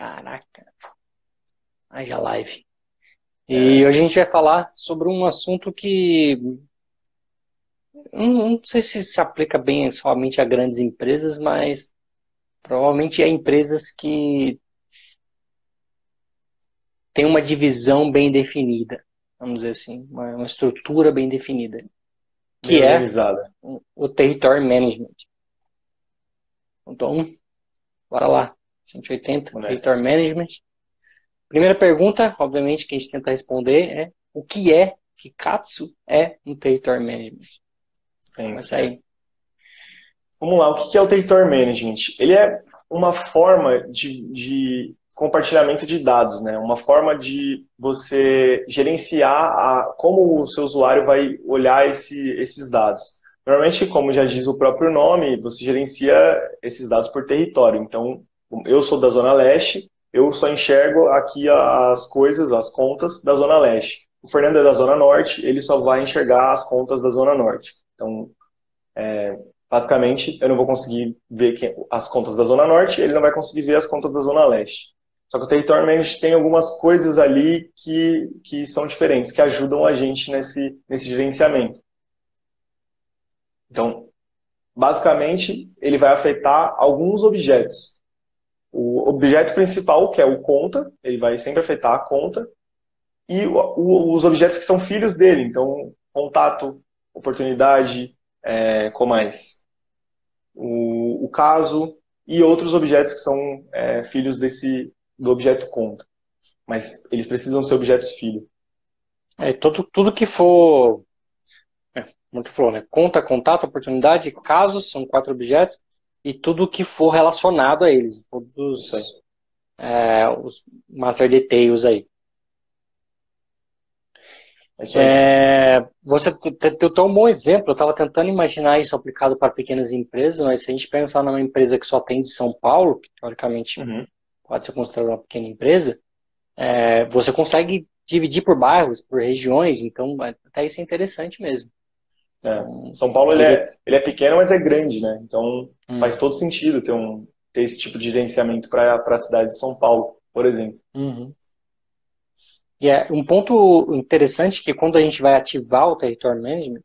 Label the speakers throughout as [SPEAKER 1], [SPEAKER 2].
[SPEAKER 1] Caraca. Haja live. E é. hoje a gente vai falar sobre um assunto que não, não sei se se aplica bem somente a grandes empresas, mas provavelmente a empresas que têm uma divisão bem definida, vamos dizer assim, uma, uma estrutura bem definida, que bem é o, o territory management. Então, bora lá. 180, Começa. territory management. Primeira pergunta, obviamente, que a gente tenta responder é o que é, que Katsu é um territory management?
[SPEAKER 2] Sim. Começa aí. Vamos lá, o que é o territory management? Ele é uma forma de, de compartilhamento de dados, né? Uma forma de você gerenciar a, como o seu usuário vai olhar esse, esses dados. Normalmente, como já diz o próprio nome, você gerencia esses dados por território. Então, eu sou da Zona Leste, eu só enxergo aqui as coisas, as contas da Zona Leste. O Fernando é da Zona Norte, ele só vai enxergar as contas da Zona Norte. Então, é, basicamente, eu não vou conseguir ver que, as contas da Zona Norte, ele não vai conseguir ver as contas da Zona Leste. Só que o Territory Management tem algumas coisas ali que, que são diferentes, que ajudam a gente nesse, nesse gerenciamento. Então, basicamente, ele vai afetar alguns objetos. O objeto principal, que é o conta, ele vai sempre afetar a conta, e o, o, os objetos que são filhos dele, então, contato, oportunidade, é, mais o, o, caso e outros objetos que são é, filhos desse do objeto conta. Mas eles precisam ser objetos filho.
[SPEAKER 1] É, tudo, tudo que for. É, muito falou, né? Conta, contato, oportunidade, casos, são quatro objetos, e tudo que for relacionado a eles. Todos os, é, os master details aí. É, é você tem um bom exemplo. Eu estava tentando imaginar isso aplicado para pequenas empresas, mas se a gente pensar numa empresa que só tem de São Paulo, que teoricamente uhum. pode ser considerada uma pequena empresa, é, você consegue dividir por bairros, por regiões, então até isso é interessante mesmo.
[SPEAKER 2] É. São Paulo ele é, ele é pequeno, mas é grande, né? Então hum. faz todo sentido ter, um, ter esse tipo de gerenciamento para a cidade de São Paulo, por exemplo.
[SPEAKER 1] Uhum. E é um ponto interessante que quando a gente vai ativar o Territory Management,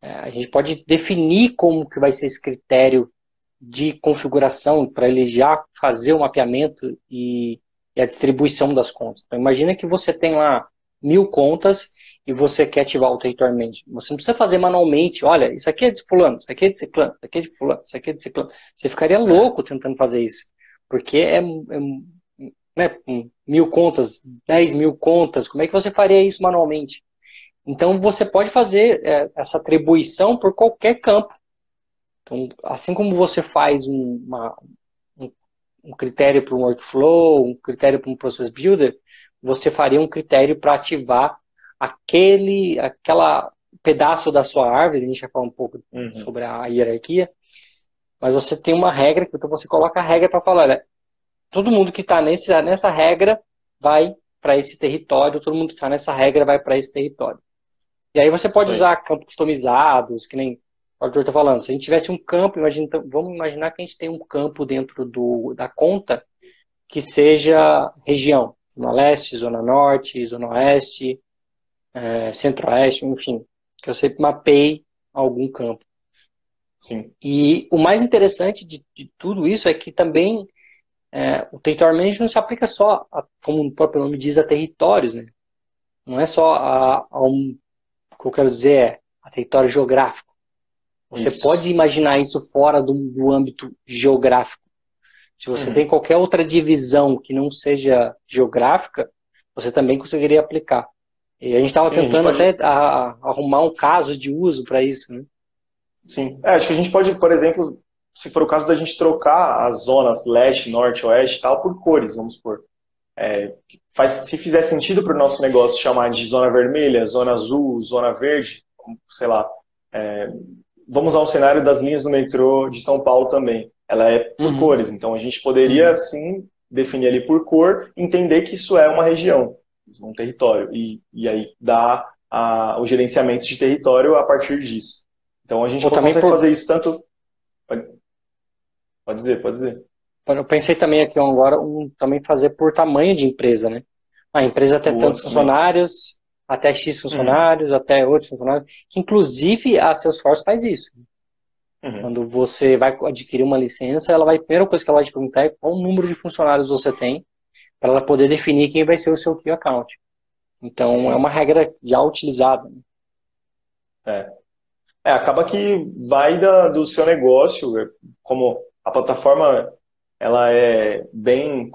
[SPEAKER 1] é, a gente pode definir como que vai ser esse critério de configuração para ele já fazer o mapeamento e, e, a distribuição das contas. Então, imagina que você tem lá mil contas e você quer ativar o Territory Management. Você não precisa fazer manualmente, olha, isso aqui é de fulano, isso aqui é de ciclano, isso aqui é de fulano, isso aqui é de ciclano. Você ficaria louco tentando fazer isso, porque é, é né, mil contas, 10 mil contas, como é que você faria isso manualmente? Então você pode fazer é, essa atribuição por qualquer campo. Então, assim como você faz um, uma, um, um critério para um workflow, um critério para um process builder, você faria um critério para ativar aquele aquela pedaço da sua árvore, a gente vai falar um pouco uhum. sobre a hierarquia, mas você tem uma regra, então você coloca a regra para falar, olha, todo mundo que está nessa regra vai para esse território, todo mundo que está nessa regra vai para esse território. E aí você pode Sim. usar campos customizados, que nem o Arthur está falando. Se a gente tivesse um campo, imagina, então, vamos imaginar que a gente tem um campo dentro do, da conta que seja região, zona leste, zona norte, zona oeste, é, centro-oeste, enfim, que eu sempre mapeie algum campo.
[SPEAKER 2] Sim.
[SPEAKER 1] E o mais interessante de, de tudo isso é que também é, o território management não se aplica só, a, como o próprio nome diz, a territórios, né? Não é só a, a um, o que eu quero dizer é a território geográfico. Você isso. pode imaginar isso fora do, do âmbito geográfico. Se você uhum. tem qualquer outra divisão que não seja geográfica, você também conseguiria aplicar. E a gente estava tentando pode... até a, arrumar um caso de uso para isso, né?
[SPEAKER 2] Sim. É, acho que a gente pode, por exemplo, se for o caso da gente trocar as zonas leste, norte, oeste tal por cores, vamos supor. É, faz, se fizer sentido para o nosso negócio chamar de zona vermelha, zona azul, zona verde, sei lá. É, vamos ao cenário das linhas do metrô de São Paulo também. Ela é por uhum. cores, então a gente poderia uhum. sim definir ali por cor, entender que isso é uma região, um território, e, e aí dar a, o gerenciamento de território a partir disso. Então a gente Ou consegue por... fazer isso tanto. Pode dizer, pode dizer.
[SPEAKER 1] Eu pensei também aqui agora um, também fazer por tamanho de empresa, né? A empresa até tantos funcionários, até X funcionários, uhum. até outros funcionários, que inclusive a Salesforce faz isso. Uhum. Quando você vai adquirir uma licença, ela vai, a primeira coisa que ela vai te perguntar é qual número de funcionários você tem, para ela poder definir quem vai ser o seu key account. Então, Sim. é uma regra já utilizada. Né?
[SPEAKER 2] É. é. acaba que vai da, do seu negócio, é, como a plataforma ela é bem,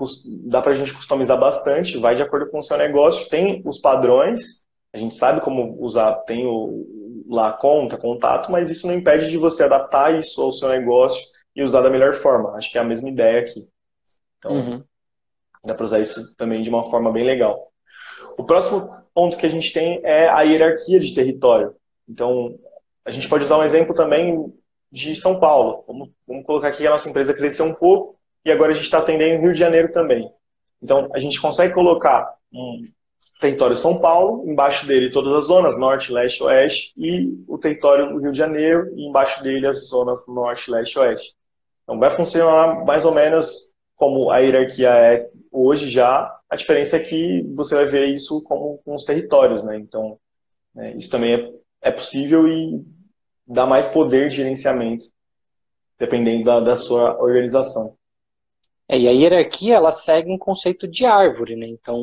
[SPEAKER 2] dá para a gente customizar bastante, vai de acordo com o seu negócio, tem os padrões, a gente sabe como usar, tem o, lá conta, contato, mas isso não impede de você adaptar isso ao seu negócio e usar da melhor forma. Acho que é a mesma ideia aqui. Então, uhum. Dá para usar isso também de uma forma bem legal. O próximo ponto que a gente tem é a hierarquia de território. Então, a gente pode usar um exemplo também de São Paulo. Vamos, vamos colocar aqui que a nossa empresa cresceu um pouco e agora a gente está atendendo Rio de Janeiro também. Então, a gente consegue colocar um território São Paulo, embaixo dele todas as zonas, norte, leste, oeste, e o território do Rio de Janeiro, e embaixo dele as zonas norte, leste, oeste. Então, vai funcionar mais ou menos como a hierarquia é hoje já, a diferença é que você vai ver isso como com os territórios, né? Então, né, isso também é, é, possível e dá mais poder de gerenciamento, dependendo da, da sua organização.
[SPEAKER 1] É, e a hierarquia, ela segue um conceito de árvore, né? Então,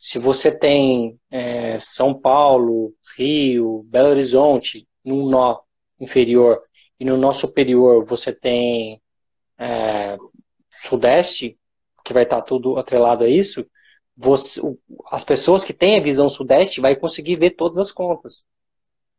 [SPEAKER 1] se você tem é, São Paulo, Rio, Belo Horizonte, num nó inferior, e no nó superior você tem é, Sudeste, que vai estar tudo atrelado a isso, você, as pessoas que têm a visão Sudeste vai conseguir ver todas as contas.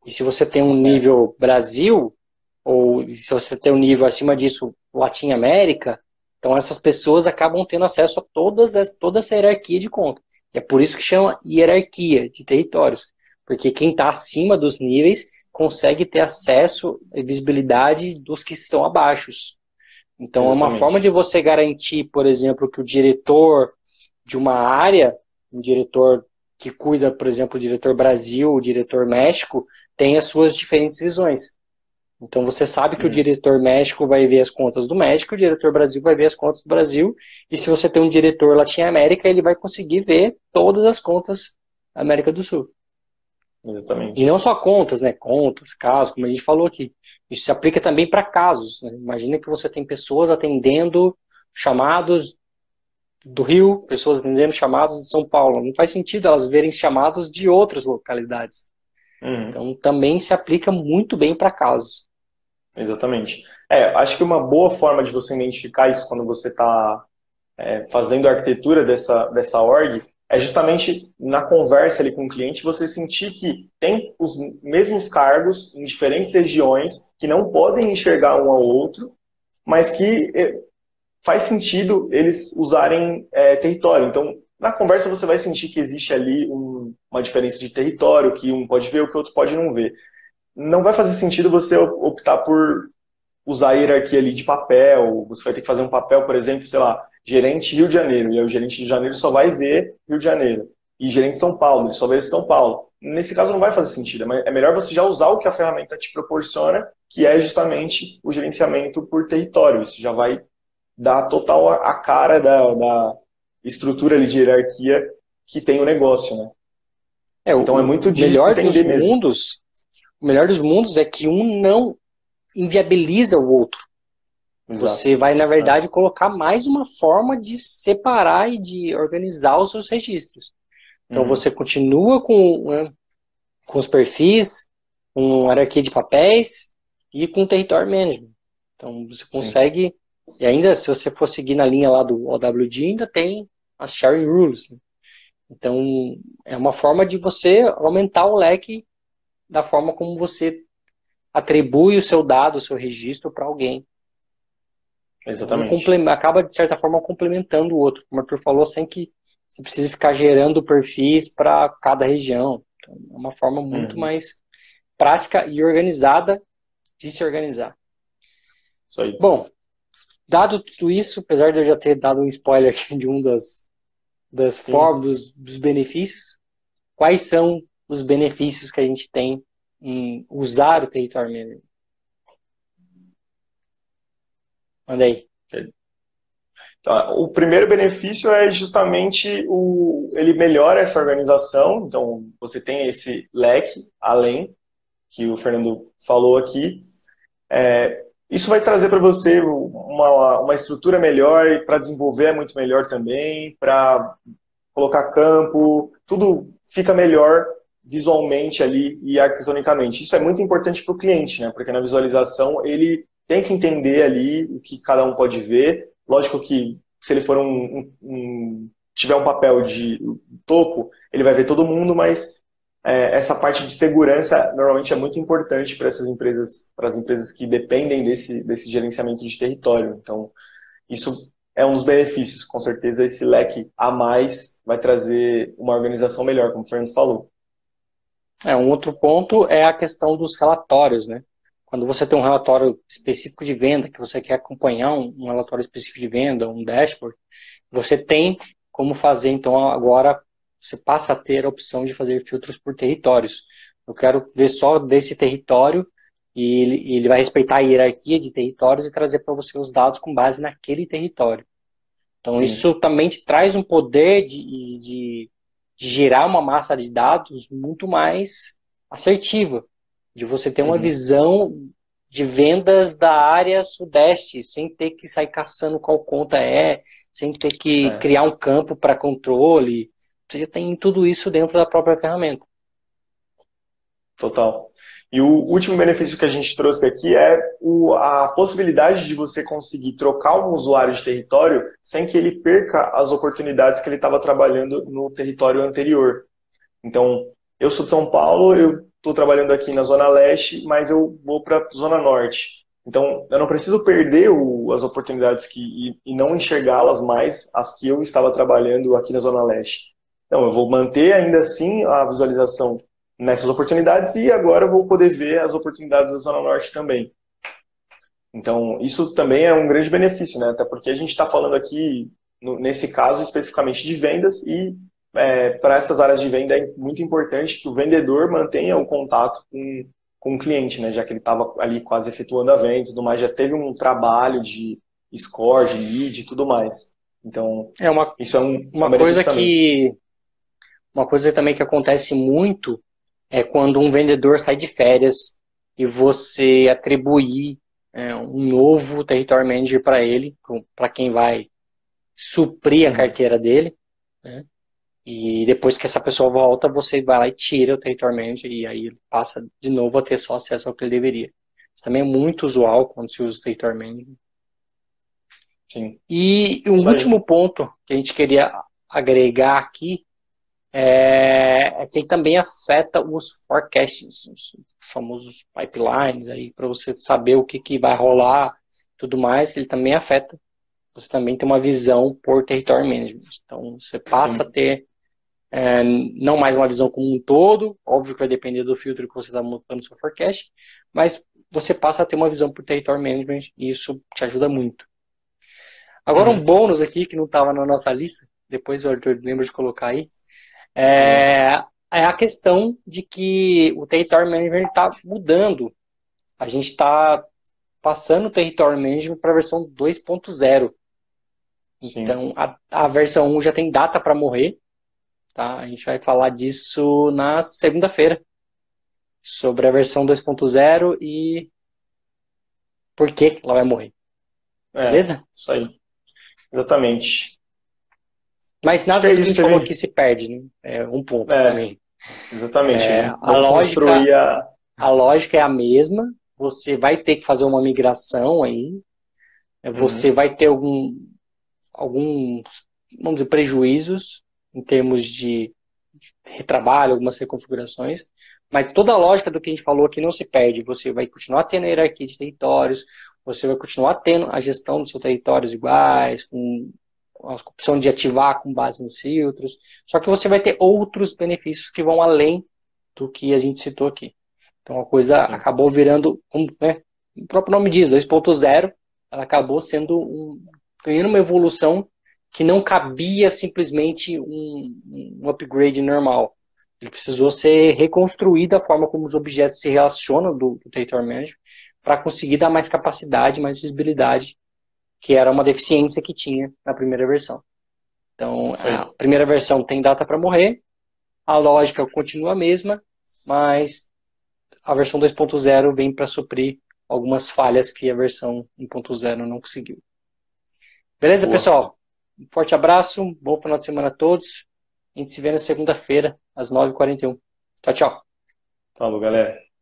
[SPEAKER 1] E se você tem um nível Brasil, ou se você tem um nível acima disso, Latim América, então essas pessoas acabam tendo acesso a todas as, toda essa hierarquia de conta. É por isso que chama hierarquia de territórios, porque quem está acima dos níveis consegue ter acesso e visibilidade dos que estão abaixo. Então Exatamente. é uma forma de você garantir, por exemplo, que o diretor de uma área, um diretor que cuida, por exemplo, o diretor Brasil, o diretor México, tem as suas diferentes visões. Então você sabe que o hum. diretor México vai ver as contas do México, o diretor Brasil vai ver as contas do Brasil, e se você tem um diretor Latino-América, ele vai conseguir ver todas as contas da América do Sul.
[SPEAKER 2] Exatamente.
[SPEAKER 1] E não só contas, né? Contas, casos, como a gente falou aqui. Isso se aplica também para casos. Né? Imagina que você tem pessoas atendendo chamados do Rio, pessoas atendendo chamados de São Paulo. Não faz sentido elas verem chamados de outras localidades. Uhum. Então também se aplica muito bem para casos.
[SPEAKER 2] Exatamente. É, acho que uma boa forma de você identificar isso quando você está é, fazendo a arquitetura dessa, dessa org é justamente na conversa ali com o cliente você sentir que tem os mesmos cargos em diferentes regiões que não podem enxergar um ao outro, mas que é, faz sentido eles usarem é, território. Então, na conversa você vai sentir que existe ali um, uma diferença de território, que um pode ver o que o outro pode não ver. Não vai fazer sentido você optar por usar a hierarquia ali de papel, você vai ter que fazer um papel, por exemplo, sei lá, gerente Rio de Janeiro, e aí o gerente de Janeiro só vai ver Rio de Janeiro. E gerente São Paulo, ele só vê São Paulo. Nesse caso não vai fazer sentido, é melhor você já usar o que a ferramenta te proporciona, que é justamente o gerenciamento por território. Isso já vai dar total a cara da, da estrutura ali de hierarquia que tem o negócio, né?
[SPEAKER 1] É, então é muito de melhor dos mesmo. mundos. O melhor dos mundos é que um não inviabiliza o outro. Exato. Você vai, na verdade, colocar mais uma forma de separar e de organizar os seus registros. Então uhum. você continua com, né, com os perfis, com hierarquia de papéis e com território management. Então você consegue. Sim. E ainda, se você for seguir na linha lá do OWD, ainda tem as sharing rules. Né? Então, é uma forma de você aumentar o leque da forma como você atribui o seu dado, o seu registro para alguém.
[SPEAKER 2] Exatamente.
[SPEAKER 1] Um acaba, de certa forma, complementando o outro, como o Arthur falou, sem que você precise ficar gerando perfis para cada região. Então, é uma forma muito uhum. mais prática e organizada de se organizar.
[SPEAKER 2] Isso aí.
[SPEAKER 1] Bom, dado tudo isso, apesar de eu já ter dado um spoiler aqui de um das, das formas, dos, dos benefícios, quais são os benefícios que a gente tem em usar o território manager? Manda aí.
[SPEAKER 2] Então, o primeiro benefício é justamente o, ele melhora essa organização, então você tem esse leque além que o Fernando falou aqui. É, isso vai trazer para você uma, uma estrutura melhor para desenvolver é muito melhor também, para colocar campo, tudo fica melhor visualmente ali e arquitetonicamente. Isso é muito importante para o cliente, né? Porque na visualização ele tem que entender ali o que cada um pode ver. Lógico que se ele for um, um, um tiver um papel de topo, ele vai ver todo mundo, mas é, essa parte de segurança normalmente é muito importante para essas empresas, para as empresas que dependem desse, desse gerenciamento de território. Então, isso é um dos benefícios. Com certeza, esse leque a mais vai trazer uma organização melhor, como o Fernando falou.
[SPEAKER 1] É, um outro ponto é a questão dos relatórios, né? Quando você tem um relatório específico de venda, que você quer acompanhar um, um relatório específico de venda, um dashboard, você tem como fazer, então, agora você passa a ter a opção de fazer filtros por territórios. Eu quero ver só desse território e ele, ele vai respeitar a hierarquia de territórios e trazer para você os dados com base naquele território. Então, Sim. isso também te traz um poder de, de, de, gerar uma massa de dados muito mais assertiva, de você ter uma uhum. visão de vendas da área sudeste, sem ter que sair caçando qual conta é, sem ter que é. criar um campo para controle, você já tem tudo isso dentro da própria ferramenta.
[SPEAKER 2] Total. E o último benefício que a gente trouxe aqui é o, a possibilidade de você conseguir trocar um usuário de território sem que ele perca as oportunidades que ele estava trabalhando no território anterior. Então, eu sou de São Paulo, eu estou trabalhando aqui na Zona Leste, mas eu vou para a Zona Norte. Então, eu não preciso perder o, as oportunidades que, e, e não enxergá-las mais, as que eu estava trabalhando aqui na Zona Leste. Então, eu vou manter ainda assim a visualização nessas oportunidades e agora eu vou poder ver as oportunidades da Zona Norte também. Então, isso também é um grande benefício, né? Até porque a gente está falando aqui, no, nesse caso, especificamente de vendas e é, para essas áreas de venda é muito importante que o vendedor mantenha o contato com, com o cliente, né? Já que ele estava ali quase efetuando a venda e tudo mais, já teve um trabalho de score, de lead e tudo mais. Então,
[SPEAKER 1] é uma, isso é um, uma coisa que uma coisa também que acontece muito é quando um vendedor sai de férias e você atribuir é, um novo território manager para ele, para quem vai suprir a uhum. carteira dele. Né? E depois que essa pessoa volta, você vai lá e tira o território manager e aí ele passa de novo a ter só acesso ao que ele deveria. Isso também é muito usual quando se usa o território manager. Sim. E um último ponto que a gente queria agregar aqui é, é que ele também afeta os forecastings, os famosos pipelines aí, para você saber o que, que vai rolar tudo mais, ele também afeta. Você também tem uma visão por territory management. Então, você passa Sim. a ter é, não mais uma visão como um todo, óbvio que vai depender do filtro que você está montando no seu forecast, mas você passa a ter uma visão por territory management e isso te ajuda muito. Agora, uhum. um bônus aqui que não estava na nossa lista, depois o Arthur lembra de colocar aí, é, é a questão de que o Territory Management está mudando. A gente está passando o Territory Management para a versão 2.0. Então, a, a versão 1 já tem data para morrer. Tá? A gente vai falar disso na segunda-feira. Sobre a versão 2.0 e por que ela vai morrer.
[SPEAKER 2] É, Beleza? Isso aí. Exatamente.
[SPEAKER 1] Mas nada que a gente falou que se perde, né? É um ponto é, também.
[SPEAKER 2] Exatamente. É,
[SPEAKER 1] a, lógica, a... a lógica é a mesma. Você vai ter que fazer uma migração aí. É, você uhum. vai ter algum, alguns, vamos dizer, prejuízos em termos de, retrabalho, algumas reconfigurações. Mas toda a lógica do que a gente falou aqui não se perde. Você vai continuar tendo a hierarquia de territórios, você vai continuar tendo a gestão dos seus territórios iguais, com a opção de ativar com base nos filtros. Só que você vai ter outros benefícios que vão além do que a gente citou aqui. Então a coisa Sim. acabou virando, como né, o próprio nome diz, 2.0, ela acabou sendo um, ganhando uma evolução que não cabia simplesmente um, um upgrade normal. Ele precisou ser reconstruído a forma como os objetos se relacionam do, do Territory Manager para conseguir dar mais capacidade, mais visibilidade que era uma deficiência que tinha na primeira versão. Então, a primeira versão tem data para morrer, a lógica continua a mesma, mas a versão 2.0 vem para suprir algumas falhas que a versão 1.0 não conseguiu. Beleza, Boa. pessoal? Um forte abraço, bom final de semana a todos. A gente se vê na segunda-feira, às 9h41. Tchau, tchau.
[SPEAKER 2] Falou, galera.